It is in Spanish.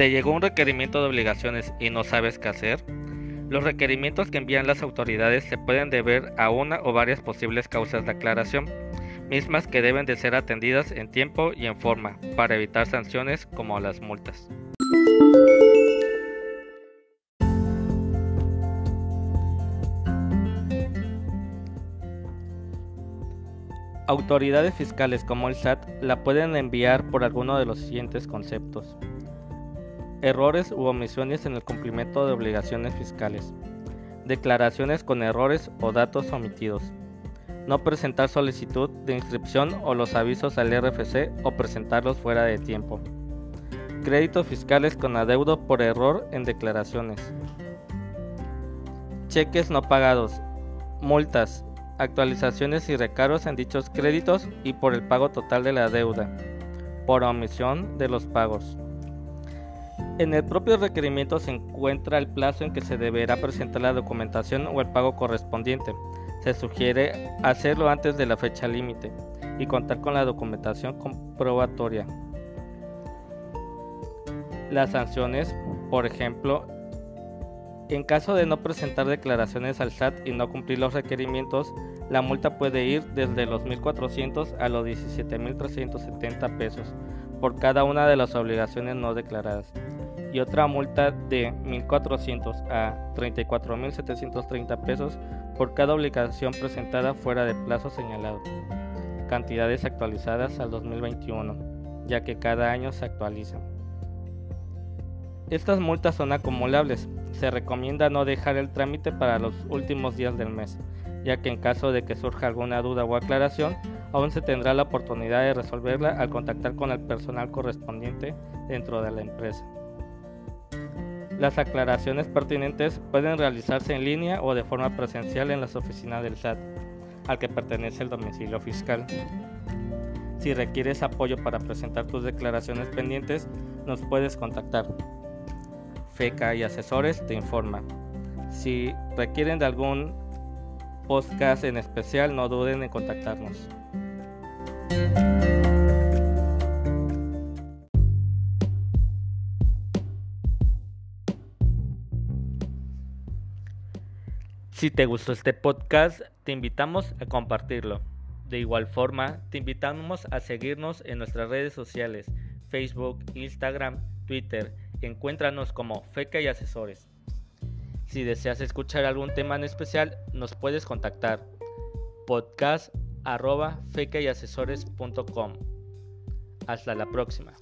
¿Te llegó un requerimiento de obligaciones y no sabes qué hacer? Los requerimientos que envían las autoridades se pueden deber a una o varias posibles causas de aclaración, mismas que deben de ser atendidas en tiempo y en forma para evitar sanciones como las multas. Autoridades fiscales como el SAT la pueden enviar por alguno de los siguientes conceptos. Errores u omisiones en el cumplimiento de obligaciones fiscales. Declaraciones con errores o datos omitidos. No presentar solicitud de inscripción o los avisos al RFC o presentarlos fuera de tiempo. Créditos fiscales con adeudo por error en declaraciones. Cheques no pagados. Multas. Actualizaciones y recargos en dichos créditos y por el pago total de la deuda. Por omisión de los pagos. En el propio requerimiento se encuentra el plazo en que se deberá presentar la documentación o el pago correspondiente. Se sugiere hacerlo antes de la fecha límite y contar con la documentación comprobatoria. Las sanciones, por ejemplo, en caso de no presentar declaraciones al SAT y no cumplir los requerimientos, la multa puede ir desde los 1.400 a los 17.370 pesos por cada una de las obligaciones no declaradas y otra multa de 1.400 a 34.730 pesos por cada obligación presentada fuera de plazo señalado. Cantidades actualizadas al 2021, ya que cada año se actualizan. Estas multas son acumulables. Se recomienda no dejar el trámite para los últimos días del mes, ya que en caso de que surja alguna duda o aclaración, aún se tendrá la oportunidad de resolverla al contactar con el personal correspondiente dentro de la empresa. Las aclaraciones pertinentes pueden realizarse en línea o de forma presencial en las oficinas del SAT, al que pertenece el domicilio fiscal. Si requieres apoyo para presentar tus declaraciones pendientes, nos puedes contactar. FECA y asesores te informan. Si requieren de algún podcast en especial, no duden en contactarnos. Si te gustó este podcast, te invitamos a compartirlo. De igual forma, te invitamos a seguirnos en nuestras redes sociales, Facebook, Instagram, Twitter. Encuéntranos como FECA y Asesores. Si deseas escuchar algún tema en especial, nos puedes contactar. Podcast arroba Hasta la próxima.